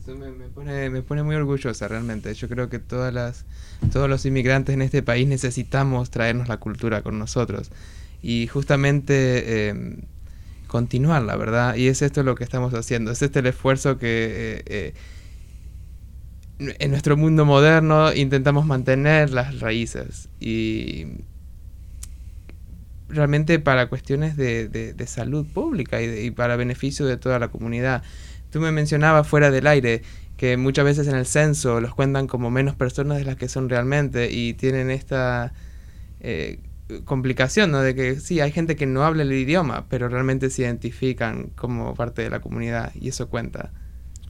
Speaker 5: Eso me, pone, me pone muy orgullosa realmente. Yo creo que todas las, todos los inmigrantes en este país necesitamos traernos la cultura con nosotros. Y justamente eh, continuarla, ¿verdad? Y es esto lo que estamos haciendo. Es este el esfuerzo que... Eh, eh, en nuestro mundo moderno intentamos mantener las raíces y realmente para cuestiones de, de, salud pública y, y, para beneficio de toda la comunidad. Tú me mencionabas fuera del aire que muchas veces en el censo los cuentan como menos personas de las que son realmente y tienen esta eh, complicación, ¿no? De que sí, hay gente que no habla el idioma, pero realmente se identifican como parte de la comunidad y eso cuenta.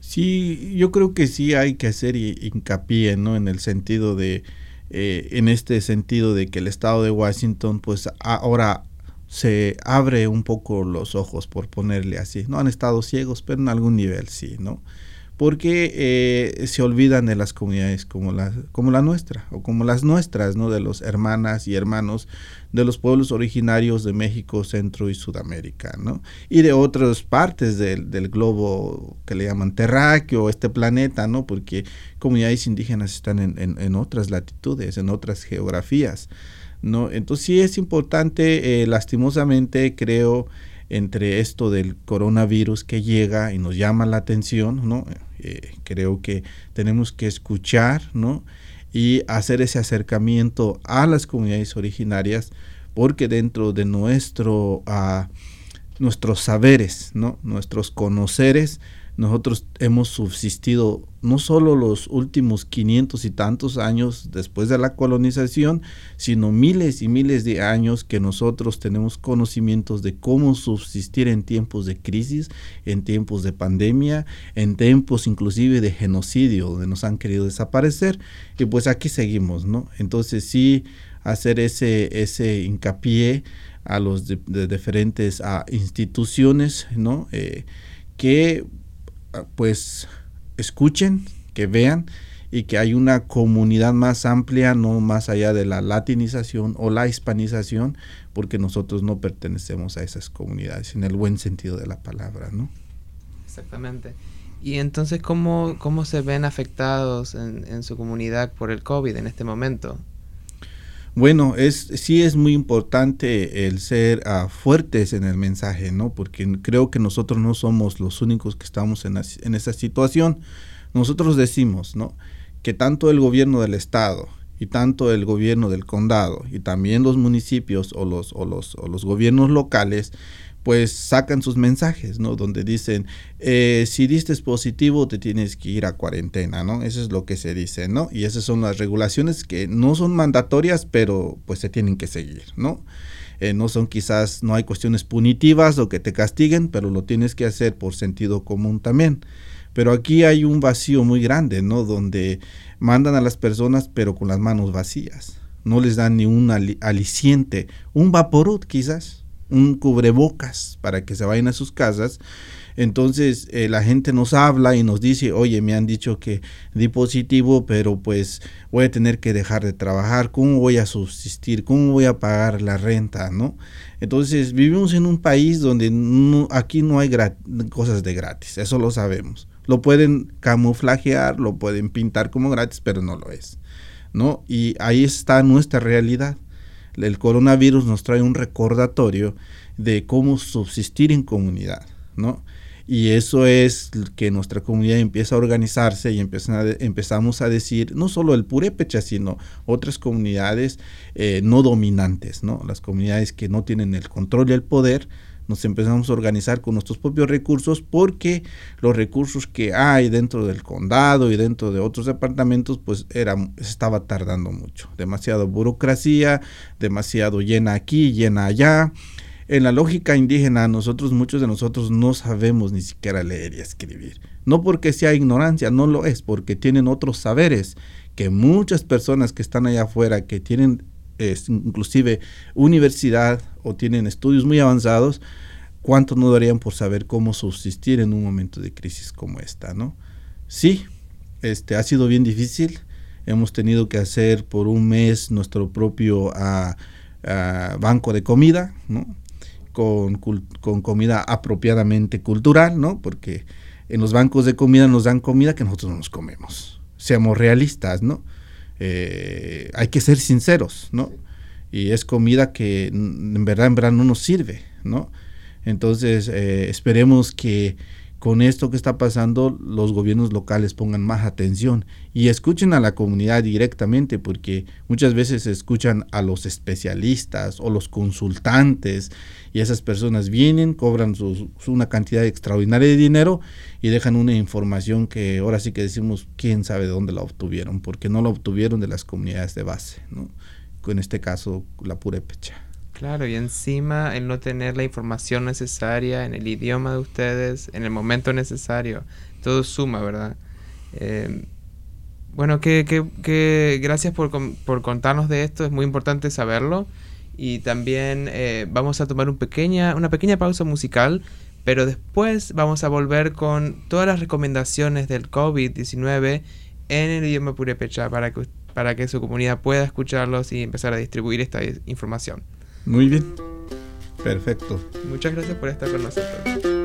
Speaker 7: Sí, yo creo que sí hay que hacer hincapié, ¿no? En el sentido de, eh, en este sentido de que el estado de Washington, pues ahora se abre un poco los ojos, por ponerle así. No han estado ciegos, pero en algún nivel sí, ¿no? Porque eh, se olvidan de las comunidades como la, como la nuestra, o como las nuestras, ¿no? De los hermanas y hermanos de los pueblos originarios de México, Centro y Sudamérica, ¿no? Y de otras partes del, del globo que le llaman terráqueo, este planeta, ¿no? Porque comunidades indígenas están en, en, otras latitudes, en otras geografías. ¿no? Entonces sí es importante, eh, lastimosamente creo, entre esto del coronavirus que llega y nos llama la atención, ¿no? Eh, creo que tenemos que escuchar, ¿no? Y hacer ese acercamiento a las comunidades originarias, porque dentro de nuestro, uh, nuestros saberes, ¿no? Nuestros conoceres, nosotros hemos subsistido no solo los últimos 500 y tantos años después de la colonización, sino miles y miles de años que nosotros tenemos conocimientos de cómo subsistir en tiempos de crisis, en tiempos de pandemia, en tiempos inclusive de genocidio, donde nos han querido desaparecer, y pues aquí seguimos, ¿no? Entonces sí hacer ese, ese hincapié a los de, diferentes a instituciones, ¿no? Eh, que pues escuchen, que vean y que hay una comunidad más amplia, no más allá de la latinización o la hispanización, porque nosotros no pertenecemos a esas comunidades en el buen sentido de la palabra, ¿no?
Speaker 5: Exactamente. Y entonces, ¿cómo, cómo se ven afectados en, en su comunidad por el COVID en este momento?
Speaker 7: Bueno, es, sí es muy importante el ser uh, fuertes en el mensaje, ¿no? Porque creo que nosotros no somos los únicos que estamos en, en esa situación. Nosotros decimos, ¿no? Que tanto el gobierno del estado y tanto el gobierno del condado y también los municipios o los, o los, o los gobiernos locales pues sacan sus mensajes, ¿no? Donde dicen, eh, si diste positivo te tienes que ir a cuarentena, ¿no? Eso es lo que se dice, ¿no? Y esas son las regulaciones que no son mandatorias, pero pues se tienen que seguir, ¿no? Eh, no son quizás, no hay cuestiones punitivas o que te castiguen, pero lo tienes que hacer por sentido común también. Pero aquí hay un vacío muy grande, ¿no? Donde mandan a las personas pero con las manos vacías. No les dan ni un aliciente, un vaporut quizás, un cubrebocas para que se vayan a sus casas. Entonces eh, la gente nos habla y nos dice, oye, me han dicho que di positivo, pero pues voy a tener que dejar de trabajar, ¿cómo voy a subsistir? ¿Cómo voy a pagar la renta? ¿no? Entonces vivimos en un país donde aquí no hay cosas de gratis, eso lo sabemos. Lo pueden camuflajear, lo pueden pintar como gratis, pero no lo es. ¿no? Y ahí está nuestra realidad el coronavirus nos trae un recordatorio de cómo subsistir en comunidad, ¿no? Y eso es que nuestra comunidad empieza a organizarse y empezamos a decir, no solo el purépecha, sino otras comunidades eh, no dominantes, ¿no? Las comunidades que no tienen el control y el poder, nos empezamos a organizar con nuestros propios recursos porque los recursos que hay dentro del condado y dentro de otros departamentos pues era, estaba tardando mucho. Demasiado burocracia, demasiado llena aquí, llena allá. En la lógica indígena nosotros, muchos de nosotros no sabemos ni siquiera leer y escribir. No porque sea ignorancia, no lo es, porque tienen otros saberes que muchas personas que están allá afuera, que tienen inclusive universidad o tienen estudios muy avanzados, ¿cuánto no darían por saber cómo subsistir en un momento de crisis como esta, no? Sí, este, ha sido bien difícil. Hemos tenido que hacer por un mes nuestro propio ah, ah, banco de comida, ¿no? Con, con, comida apropiadamente cultural, ¿no? Porque en los bancos de comida nos dan comida que nosotros no nos comemos. Seamos realistas, ¿no? Eh, hay que ser sinceros, ¿no? Y es comida que en verdad, en verdad no nos sirve, ¿no? Entonces, eh, esperemos que con esto que está pasando los gobiernos locales pongan más atención y escuchen a la comunidad directamente porque muchas veces escuchan a los especialistas o los consultantes y esas personas vienen, cobran una cantidad extraordinaria de dinero y dejan una información que ahora sí que decimos quién sabe de dónde la obtuvieron porque no la obtuvieron de las comunidades de base, ¿no? en este caso la purépecha.
Speaker 5: Claro, y encima el no tener la información necesaria en el idioma de ustedes, en el momento necesario, todo suma, ¿verdad? Eh, bueno, que, que, gracias por, por, contarnos de esto, es muy importante saberlo. Y también eh, vamos a tomar un pequeña, una pequeña pausa musical, pero después vamos a volver con todas las recomendaciones del COVID-19 en el idioma purépecha para que, para que su comunidad pueda escucharlos y empezar a distribuir esta información.
Speaker 7: Muy bien. Perfecto.
Speaker 5: Muchas gracias por estar con nosotros.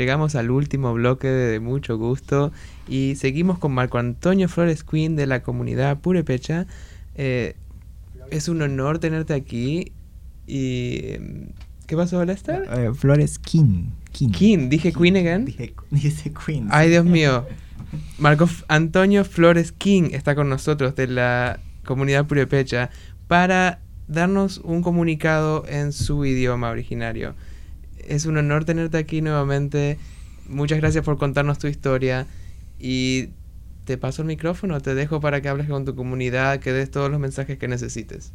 Speaker 5: Llegamos al último bloque de mucho gusto y seguimos con Marco Antonio Flores Queen de la comunidad Purepecha. Eh, es un honor tenerte aquí y... ¿Qué pasó, Lester?
Speaker 2: Eh, Flores King.
Speaker 5: King. King. ¿Dije Queen again?
Speaker 2: Dije, Queen.
Speaker 5: Ay, Dios mío. Marco Antonio Flores King está con nosotros de la comunidad Purepecha para darnos un comunicado en su idioma originario. Es un honor tenerte aquí nuevamente. Muchas gracias por contarnos tu historia y te paso el micrófono, te dejo para que hables con tu comunidad, que des todos los mensajes que necesites.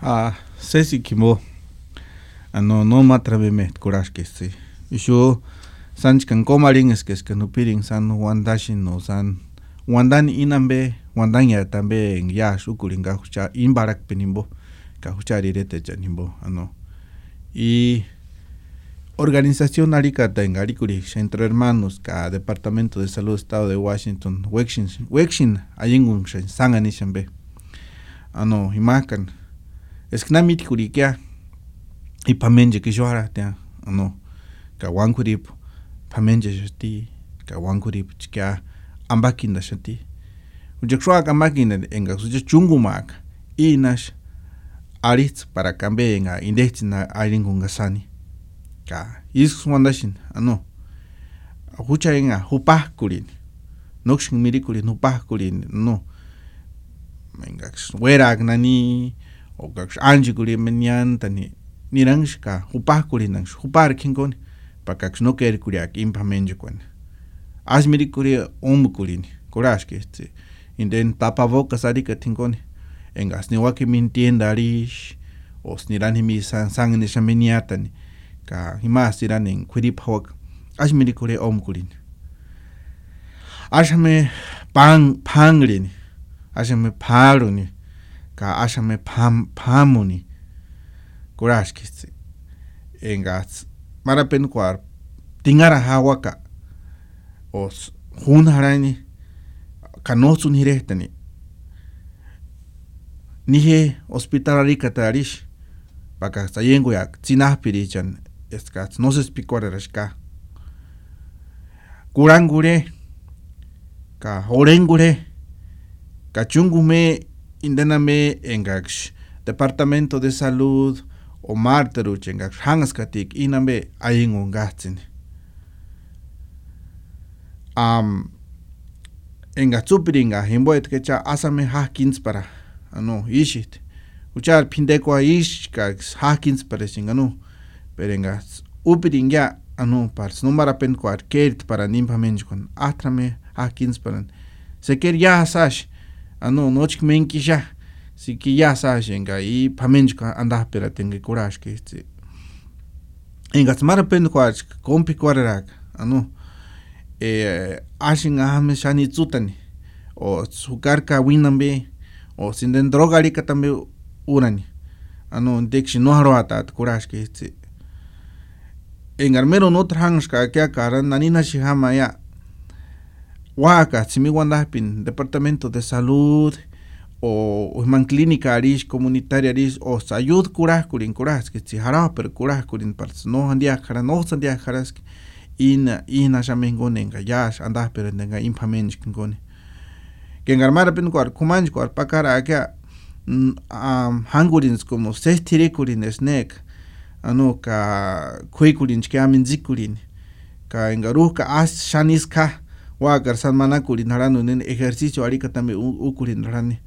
Speaker 7: Ah, Ceci Kimbo. Ano no matrabe me courage que sí. Yo sanch kan komaring es que es que no piring san wandashin no san wandan inambe wandan ya tambe ya shukuringa hucha imbarak penimbo ka rirete janimbo ano. Y organización Aricata en Aricuri, Centro Hermanos, ka Departamento de Salud Estado de Washington, Wexin, Wexin, Ayingun, Sanganishambe. Ano, imakan. Es que namit kurikia, y pamenje yo hará, ano, ka wankurip, pamenje shati, ka wankurip, chikia, ambakinda shati. Ujaksua ambakinda enga, suja chungumak, inash, aritz para cambe enga, indechina Ayingun gasani ka isk mandashin ano hucha inga hupahkurin nokshin mirikurin hupahkurin no mengax werak nani o gax anjikurin meniantani niranx ka hupahkurin nanx hupar kinkon pakax no kerkuriak impamenjukuen asmirikuri ombukurin kurashke este inden tapabocas arika tinkon engas niwaki mintiendarish osnirani mi san sangne shameniatani ka himas tiranin kwidip hawak ashmini kure om kurin ashame pang pangrin ashame paruni ka ashame pam pamuni kurashkitsi engats marapen kwar tingara hawaka os junharani kanosun hirehtani nije hospital arikatarish pakastayenguyaq tzinajpi richan no se explicó rashka kurangure. Ka orengure ka chungume indaname engaksh. Departamento de salud o marteru chengak hangaskatik iname ayingun gatsin am enga tsupiringa himboet kecha asame hakins para ano ishit. Uchar pindeko ish ka hakins para singano perengas. Upiringa anu pars. Numara pen kwar kert para nimpa menjkon atrame hakins paran se ker ya sash anu nochk menki ja si ki ya sash enga i pamenjka anda pera tenga courage que este enga mara pen kwar kompi kwarak anu e ashin ahme shani tsutani. O sukarka winambe o sinden drogarika tambe urani. Anu dekshi no harwata courage que este en armero no transka que akara nanina shihama ya. Waka simi pin departamento de salud o man clínica arish comunitaria arish o sayud kuras kurin kuras que si hará pero kuras kurin parts no handia kara no sandia karas ina ina shamen enga yash anda pero nenga impamen ngone. Que en armara pin kwar kumanj kwar pakara akya um, hangurins como sestire kurin snack ano ka kuikulin chke amin zikulin ka engaruh ka as shanis ka wa gar san mana kulin harano nen ejercicio ari ka tambe ukulin harani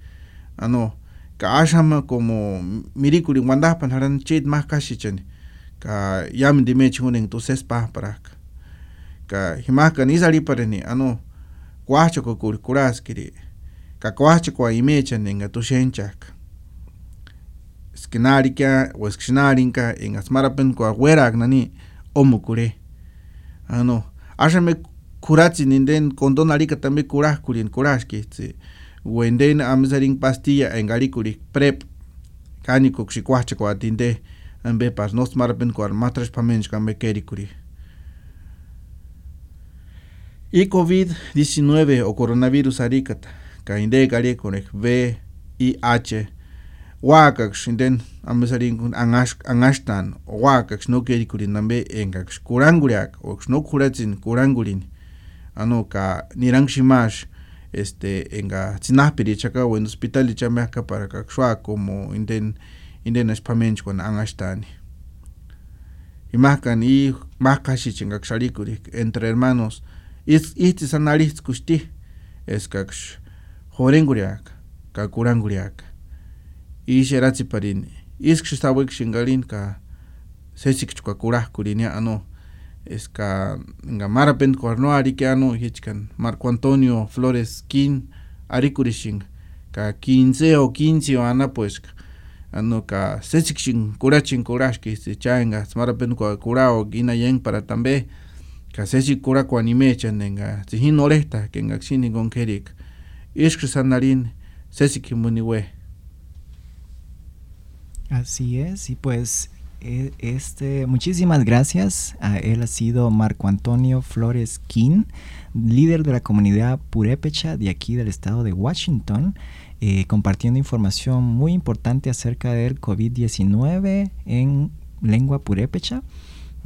Speaker 7: ano ka ashama como mirikulin wanda pan haran chet más kashi chen ka yam dime chunen tu ses pa para ka hima ka nizari pareni ano kwacho ko kur kuras kiri ka kwacho ko imechen nenga tu shenchak skinarika hueskichinarinka inkatsmarapan kuawerak nani omukure ano axan kurachinin den condonarika también kurajkurin kurashki tsi wenden amisarin pastilla engarikurik prep kani kuxikuajcha kuatinde ambe pas nosmarapan keri kerikurik I COVID-19 o coronavirus arikata, kainde V I H. wakakx inden ambesarin angash angashtan wakakx no kerikurin nambe engakx kuranguriak o no kuratzin kurangurin ano ka nirangshimash este enga tsinapiri chaka o en hospital chamaka para kakshwa como inden espamench con angashtani imakan y makashi chingakxarikurik entre hermanos. Is ihti sanarihts kushti eskaksh jorenguriak ka kuranguriak sawik shingalin ka sesikchukwa kurajkurinia ano. Eska nga marapen kuarno arikiano hichkan Marco Antonio Flores Kin arikurishin ka 15 o 15 ana pues ano ka sesikshin kurachin kurashki se changa marapen kwa kurao gina yen para tambe. Ka sesi kura kwa anime chanenga sihin oresta que nga xini con kerik ishk sanarin sesikimuniwe
Speaker 2: Así es, y pues e, este, muchísimas gracias. A él ha sido Marco Antonio Flores King, líder de la comunidad purépecha de aquí del estado de Washington, eh, compartiendo información muy importante acerca del COVID-19 en lengua purépecha.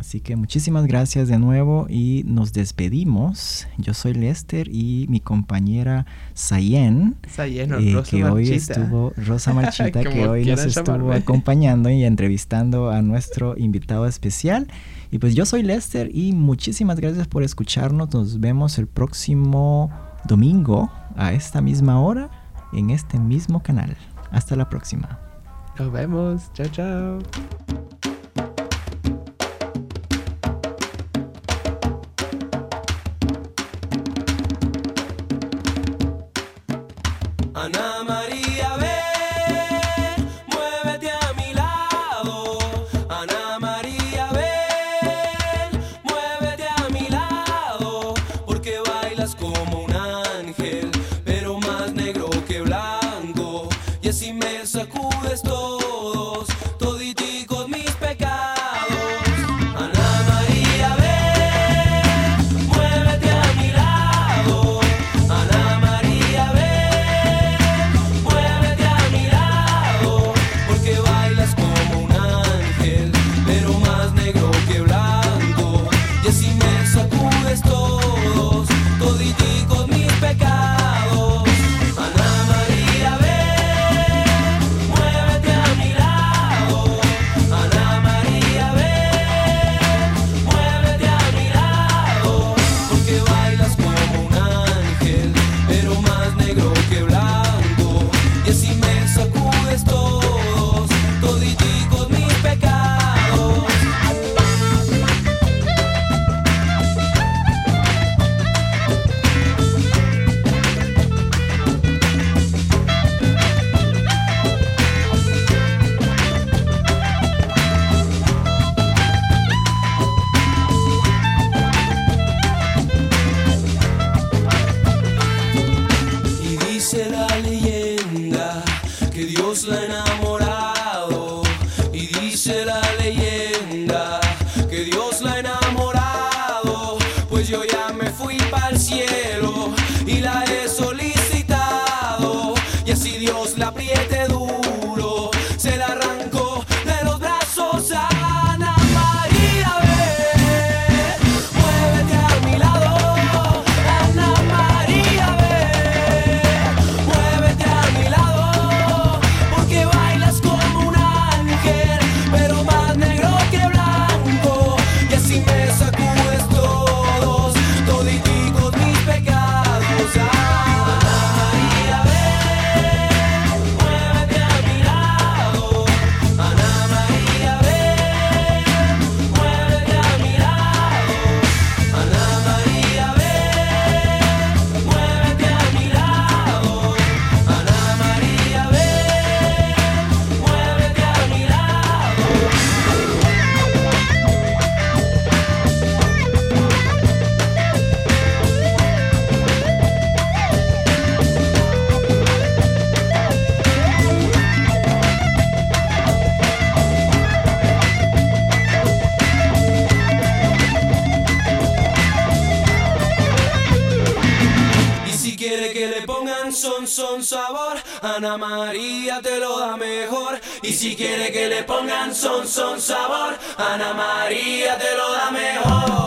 Speaker 2: Así que muchísimas gracias de nuevo y nos despedimos. Yo soy Lester y mi compañera Sayen,
Speaker 5: eh,
Speaker 2: que hoy estuvo, Rosa Marchita, que hoy nos estuvo acompañando y entrevistando a nuestro invitado especial. Y pues yo soy Lester y muchísimas gracias por escucharnos. Nos vemos el próximo domingo a esta misma hora en este mismo canal. Hasta la próxima.
Speaker 5: Nos vemos. Chao, chao.
Speaker 8: Dice la leyenda son sabor, Ana María te lo da mejor. Y si quiere que le pongan son, son sabor, Ana María te lo da mejor.